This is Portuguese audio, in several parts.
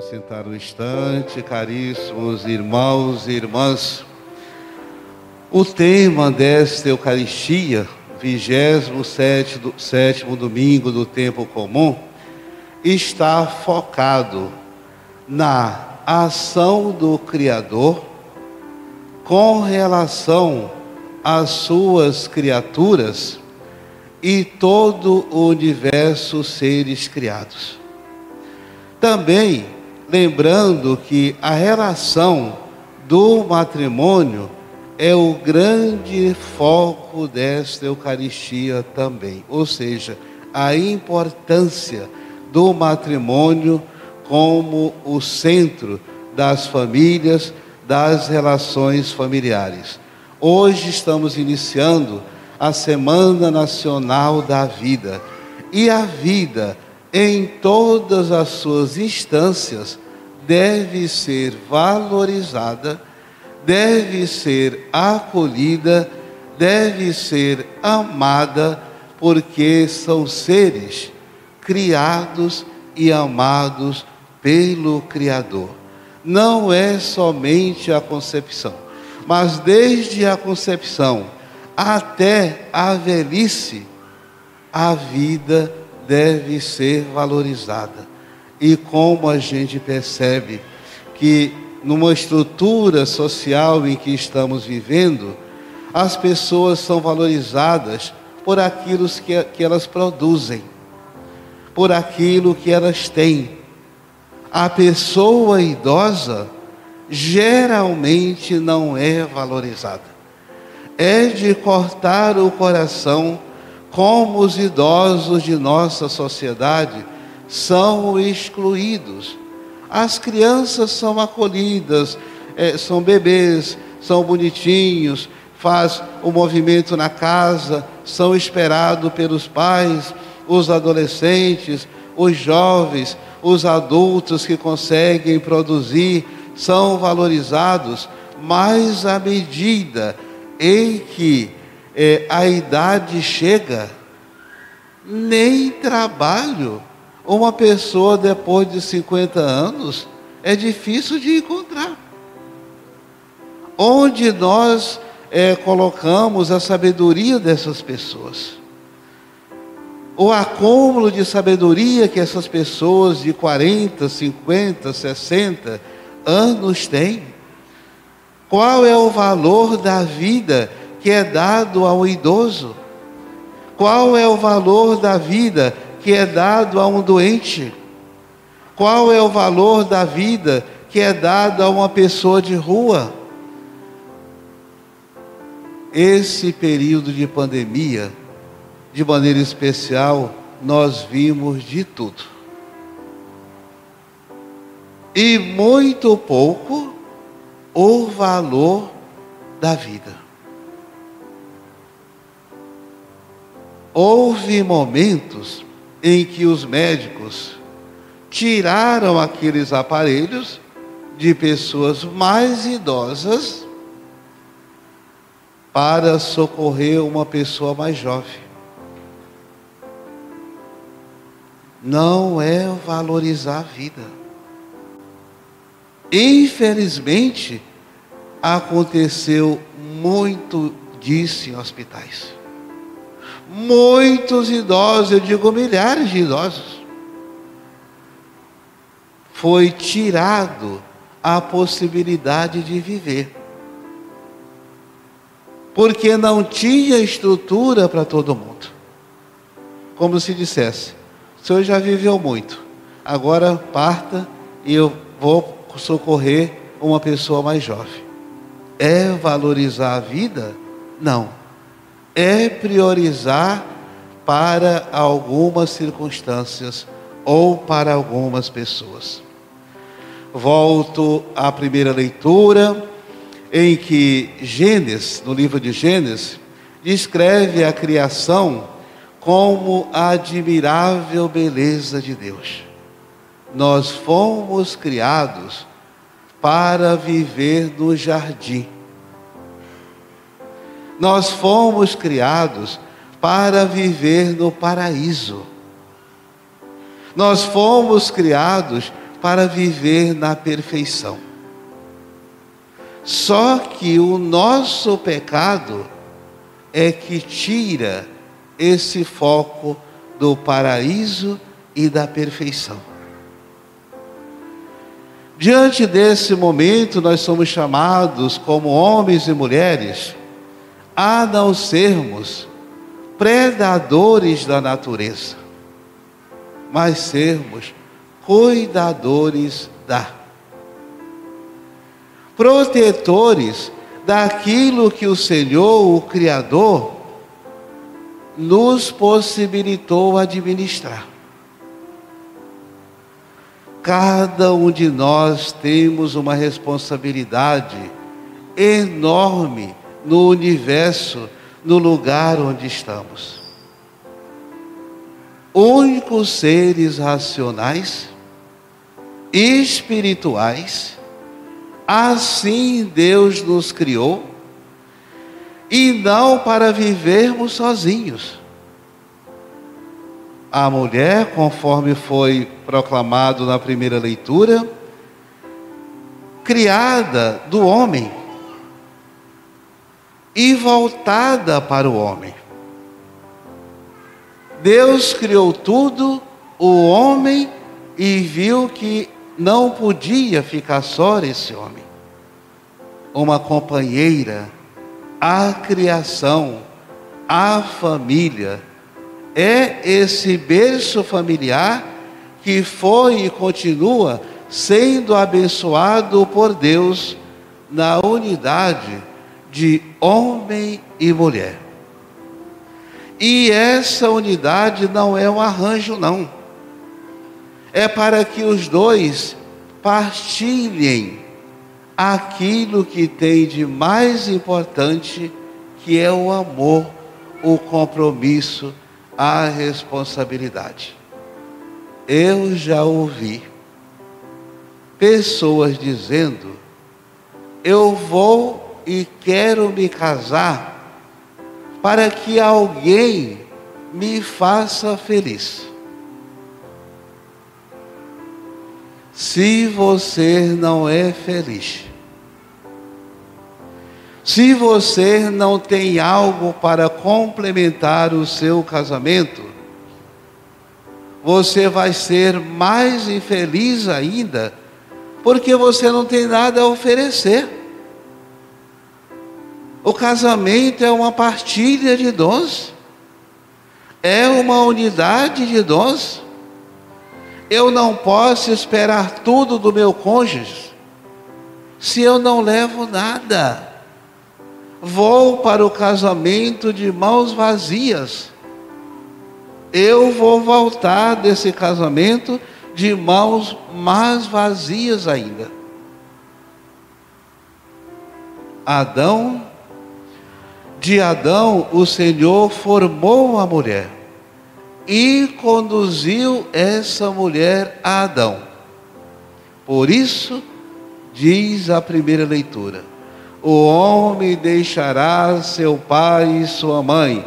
Vamos sentar um instante, caríssimos irmãos e irmãs. O tema desta Eucaristia, 27 sétimo domingo do tempo comum, está focado na ação do Criador com relação às suas criaturas e todo o universo seres criados. Também lembrando que a relação do matrimônio é o grande foco desta Eucaristia também, ou seja, a importância do matrimônio como o centro das famílias, das relações familiares. Hoje estamos iniciando a Semana Nacional da Vida. E a vida, em todas as suas instâncias, deve ser valorizada, deve ser acolhida, deve ser amada, porque são seres criados e amados pelo Criador. Não é somente a concepção, mas desde a concepção até a velhice, a vida deve ser valorizada. E como a gente percebe que numa estrutura social em que estamos vivendo, as pessoas são valorizadas por aquilo que, que elas produzem, por aquilo que elas têm. A pessoa idosa geralmente não é valorizada é de cortar o coração como os idosos de nossa sociedade são excluídos. As crianças são acolhidas, é, são bebês, são bonitinhos, faz o movimento na casa, são esperados pelos pais, os adolescentes, os jovens, os adultos que conseguem produzir, são valorizados, mas à medida em que é, a idade chega, nem trabalho uma pessoa depois de 50 anos é difícil de encontrar. Onde nós é, colocamos a sabedoria dessas pessoas? O acúmulo de sabedoria que essas pessoas de 40, 50, 60 anos têm. Qual é o valor da vida que é dado ao idoso? Qual é o valor da vida que é dado a um doente? Qual é o valor da vida que é dado a uma pessoa de rua? Esse período de pandemia, de maneira especial, nós vimos de tudo. E muito pouco o valor da vida. Houve momentos em que os médicos tiraram aqueles aparelhos de pessoas mais idosas para socorrer uma pessoa mais jovem. Não é valorizar a vida. Infelizmente, aconteceu muito disso em hospitais. Muitos idosos, eu digo milhares de idosos, foi tirado a possibilidade de viver. Porque não tinha estrutura para todo mundo. Como se dissesse: o senhor já viveu muito, agora parta e eu vou socorrer uma pessoa mais jovem. É valorizar a vida? Não. É priorizar para algumas circunstâncias ou para algumas pessoas. Volto à primeira leitura, em que Gênesis, no livro de Gênesis, descreve a criação como a admirável beleza de Deus. Nós fomos criados para viver no jardim. Nós fomos criados para viver no paraíso. Nós fomos criados para viver na perfeição. Só que o nosso pecado é que tira esse foco do paraíso e da perfeição. Diante desse momento, nós somos chamados, como homens e mulheres, a não sermos predadores da natureza, mas sermos cuidadores da, protetores daquilo que o Senhor, o Criador, nos possibilitou administrar. Cada um de nós temos uma responsabilidade enorme no universo, no lugar onde estamos. Únicos seres racionais, espirituais, assim Deus nos criou, e não para vivermos sozinhos. A mulher, conforme foi proclamado na primeira leitura, criada do homem e voltada para o homem. Deus criou tudo, o homem, e viu que não podia ficar só esse homem. Uma companheira, a criação, a família, é esse berço familiar que foi e continua sendo abençoado por Deus na unidade de homem e mulher. E essa unidade não é um arranjo, não. É para que os dois partilhem aquilo que tem de mais importante, que é o amor, o compromisso, a responsabilidade. Eu já ouvi pessoas dizendo: eu vou e quero me casar para que alguém me faça feliz. Se você não é feliz, se você não tem algo para complementar o seu casamento, você vai ser mais infeliz ainda, porque você não tem nada a oferecer. O casamento é uma partilha de dons, é uma unidade de dons. Eu não posso esperar tudo do meu cônjuge se eu não levo nada vou para o casamento de mãos vazias. Eu vou voltar desse casamento de mãos mais vazias ainda. Adão, de Adão, o Senhor formou a mulher e conduziu essa mulher a Adão. Por isso, diz a primeira leitura: o homem deixará seu pai e sua mãe,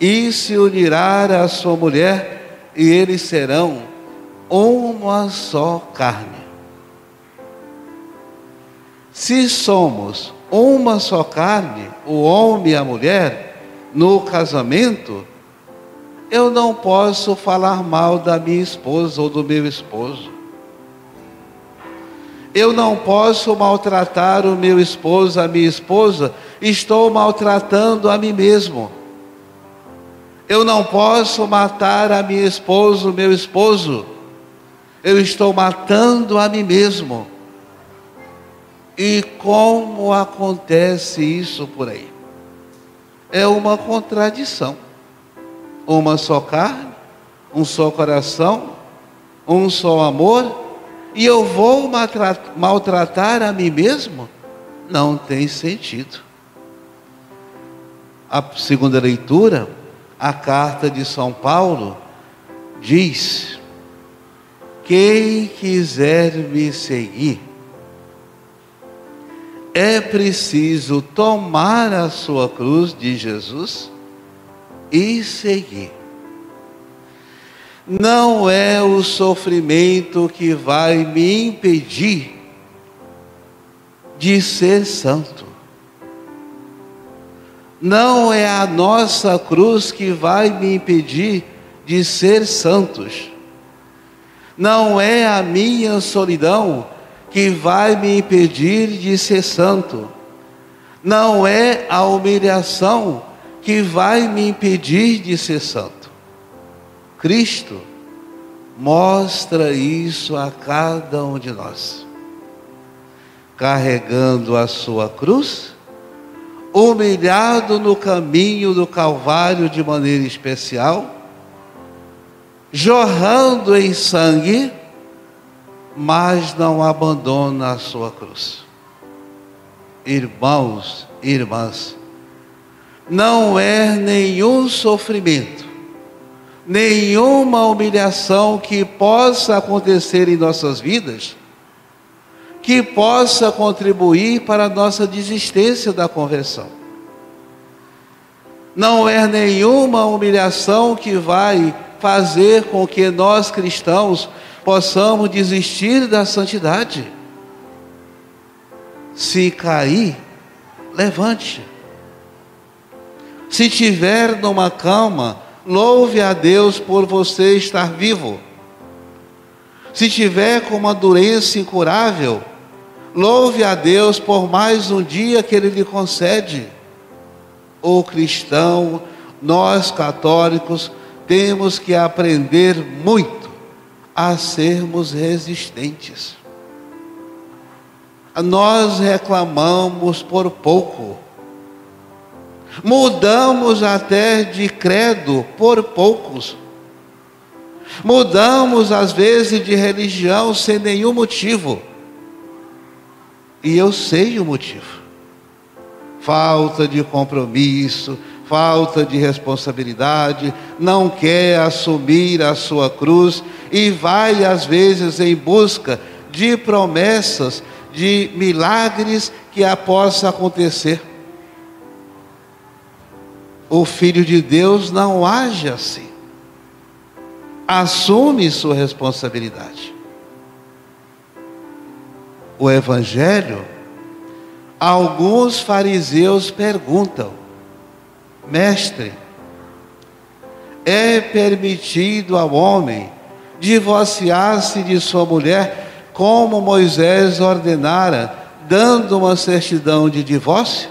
e se unirá à sua mulher, e eles serão uma só carne. Se somos uma só carne, o homem e a mulher, no casamento, eu não posso falar mal da minha esposa ou do meu esposo. Eu não posso maltratar o meu esposo, a minha esposa, estou maltratando a mim mesmo. Eu não posso matar a minha esposa, o meu esposo, eu estou matando a mim mesmo. E como acontece isso por aí? É uma contradição. Uma só carne, um só coração, um só amor e eu vou maltratar a mim mesmo? Não tem sentido. A segunda leitura, a carta de São Paulo, diz: quem quiser me seguir, é preciso tomar a sua cruz de Jesus e seguir. não é o sofrimento que vai me impedir de ser santo. Não é a nossa cruz que vai me impedir de ser santos. Não é a minha solidão que vai me impedir de ser santo. Não é a humilhação que vai me impedir de ser santo. Cristo mostra isso a cada um de nós. Carregando a sua cruz, humilhado no caminho do Calvário de maneira especial, jorrando em sangue, mas não abandona a sua cruz. Irmãos, irmãs, não é nenhum sofrimento, nenhuma humilhação que possa acontecer em nossas vidas, que possa contribuir para a nossa desistência da conversão. Não é nenhuma humilhação que vai fazer com que nós cristãos possamos desistir da santidade. Se cair, levante. Se tiver numa cama, louve a Deus por você estar vivo. Se tiver com uma doença incurável, louve a Deus por mais um dia que Ele lhe concede. O cristão, nós católicos, temos que aprender muito a sermos resistentes. Nós reclamamos por pouco, mudamos até de credo por poucos, mudamos às vezes de religião sem nenhum motivo, e eu sei o motivo: falta de compromisso, falta de responsabilidade, não quer assumir a sua cruz e vai às vezes em busca de promessas, de milagres que a possa acontecer. O filho de Deus não age assim. Assume sua responsabilidade. O evangelho alguns fariseus perguntam: Mestre, é permitido ao homem divorciar-se de sua mulher, como Moisés ordenara, dando uma certidão de divórcio?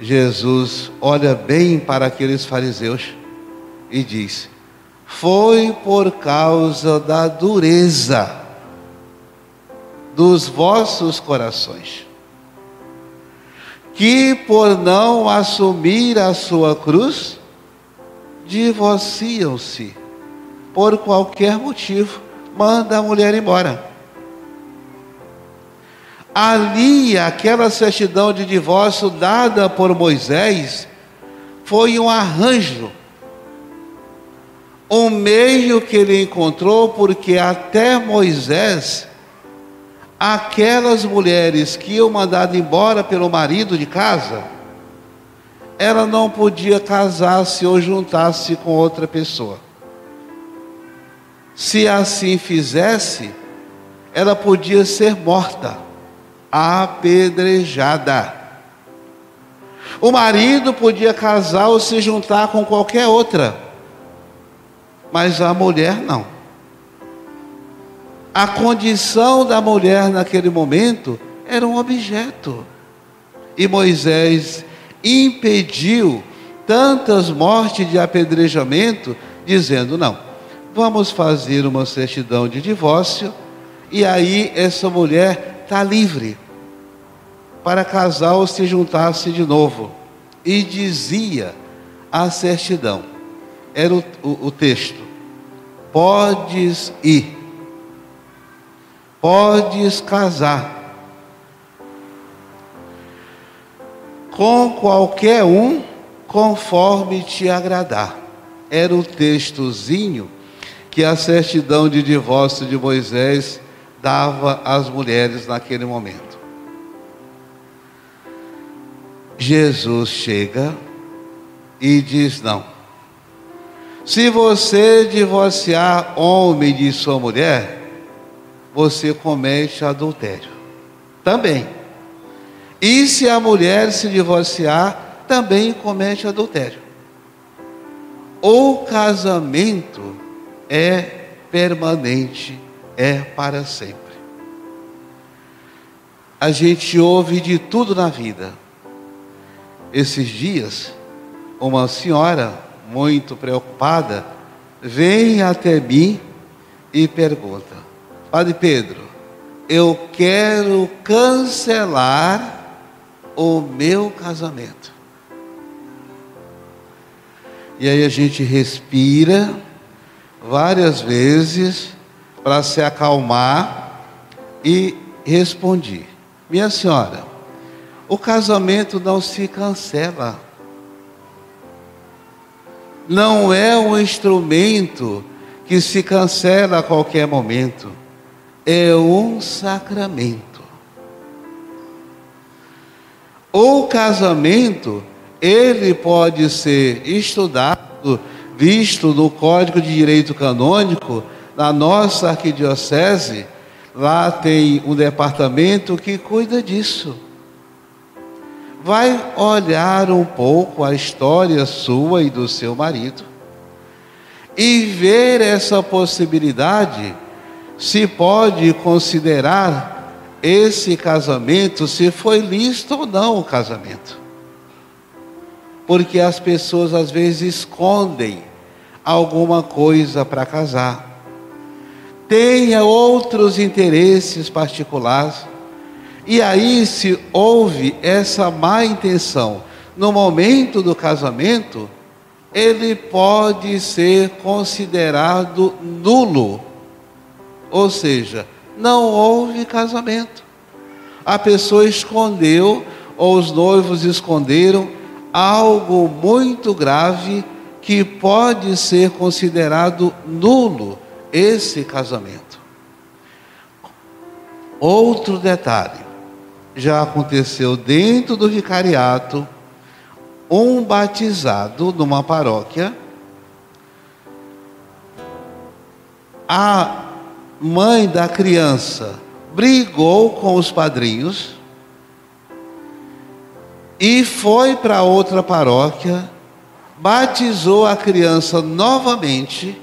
Jesus olha bem para aqueles fariseus e diz: Foi por causa da dureza dos vossos corações que por não assumir a sua cruz, divorciam-se por qualquer motivo, manda a mulher embora. Ali, aquela certidão de divórcio dada por Moisés foi um arranjo, um meio que ele encontrou, porque até Moisés aquelas mulheres que iam mandado embora pelo marido de casa, ela não podia casar-se ou juntar-se com outra pessoa. Se assim fizesse, ela podia ser morta, apedrejada. O marido podia casar ou se juntar com qualquer outra, mas a mulher não. A condição da mulher naquele momento era um objeto. E Moisés impediu tantas mortes de apedrejamento, dizendo: não, vamos fazer uma certidão de divórcio, e aí essa mulher está livre para casar ou se juntar-se de novo. E dizia a certidão, era o, o, o texto: podes ir podes casar com qualquer um conforme te agradar. Era o textozinho que a certidão de divórcio de Moisés dava às mulheres naquele momento. Jesus chega e diz: Não, Se você divorciar homem de sua mulher, você comete adultério. Também. E se a mulher se divorciar, também comete adultério. O casamento é permanente, é para sempre. A gente ouve de tudo na vida. Esses dias, uma senhora muito preocupada vem até mim e pergunta: Padre Pedro, eu quero cancelar o meu casamento. E aí a gente respira várias vezes para se acalmar e respondi: Minha senhora, o casamento não se cancela. Não é um instrumento que se cancela a qualquer momento. É um sacramento. O casamento, ele pode ser estudado, visto no Código de Direito Canônico, na nossa arquidiocese, lá tem um departamento que cuida disso. Vai olhar um pouco a história sua e do seu marido e ver essa possibilidade, se pode considerar esse casamento, se foi lícito ou não o casamento. Porque as pessoas às vezes escondem alguma coisa para casar tenha outros interesses particulares. E aí, se houve essa má intenção no momento do casamento, ele pode ser considerado nulo. Ou seja, não houve casamento. A pessoa escondeu, ou os noivos esconderam, algo muito grave que pode ser considerado nulo esse casamento. Outro detalhe, já aconteceu dentro do vicariato, um batizado numa paróquia, a mãe da criança brigou com os padrinhos e foi para outra paróquia, batizou a criança novamente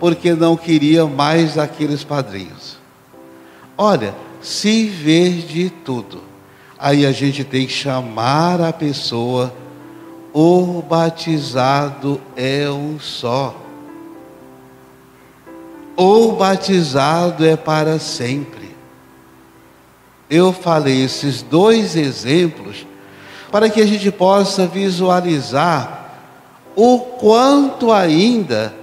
porque não queria mais aqueles padrinhos. Olha, se ver de tudo, aí a gente tem que chamar a pessoa, o batizado é um só. O batizado é para sempre. Eu falei esses dois exemplos para que a gente possa visualizar o quanto ainda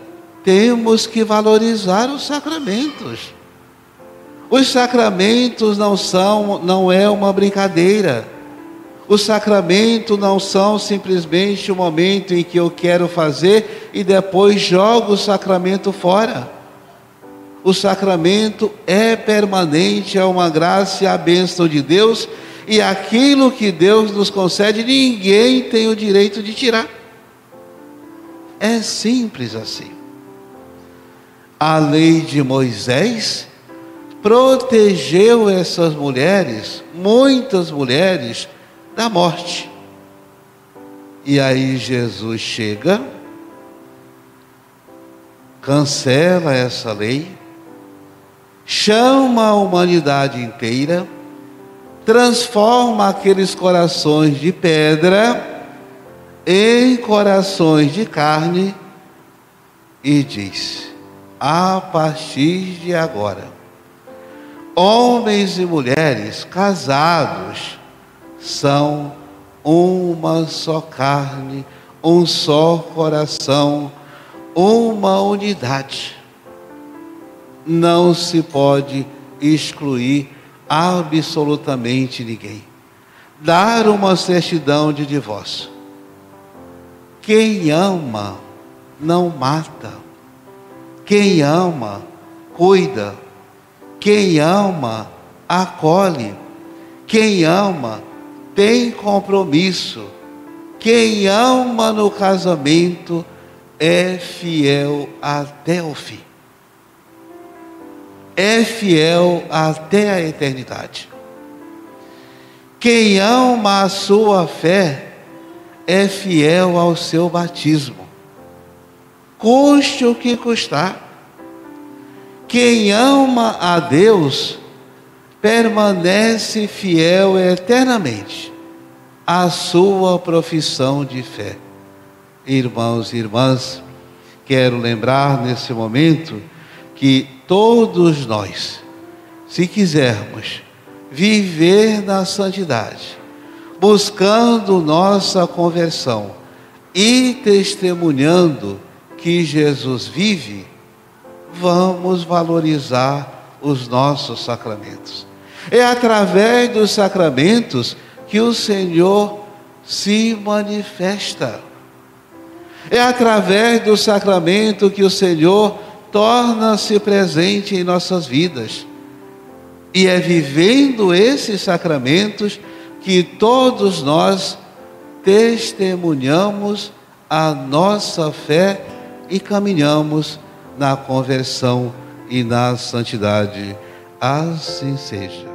temos que valorizar os sacramentos. Os sacramentos não são, não é uma brincadeira. Os sacramentos não são simplesmente o momento em que eu quero fazer e depois jogo o sacramento fora. O sacramento é permanente, é uma graça e a bênção de Deus, e aquilo que Deus nos concede, ninguém tem o direito de tirar. É simples assim a lei de Moisés protegeu essas mulheres, muitas mulheres, da morte. E aí Jesus chega, cancela essa lei, chama a humanidade inteira, transforma aqueles corações de pedra em corações de carne e diz: a partir de agora. Homens e mulheres casados são uma só carne, um só coração, uma unidade. Não se pode excluir absolutamente ninguém. Dar uma certidão de divórcio. Quem ama não mata. Quem ama, cuida. Quem ama, acolhe. Quem ama, tem compromisso. Quem ama no casamento é fiel até o fim. É fiel até a eternidade. Quem ama a sua fé é fiel ao seu batismo. Custe o que custar. Quem ama a Deus permanece fiel eternamente à sua profissão de fé. Irmãos e irmãs, quero lembrar nesse momento que todos nós, se quisermos viver na santidade, buscando nossa conversão e testemunhando que Jesus vive, vamos valorizar os nossos sacramentos. É através dos sacramentos que o Senhor se manifesta. É através do sacramento que o Senhor torna-se presente em nossas vidas. E é vivendo esses sacramentos que todos nós testemunhamos a nossa fé e caminhamos na conversão e na santidade. Assim seja.